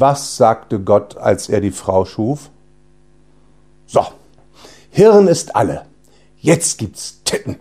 Was sagte Gott, als er die Frau schuf? So, Hirn ist alle. Jetzt gibt's Titten.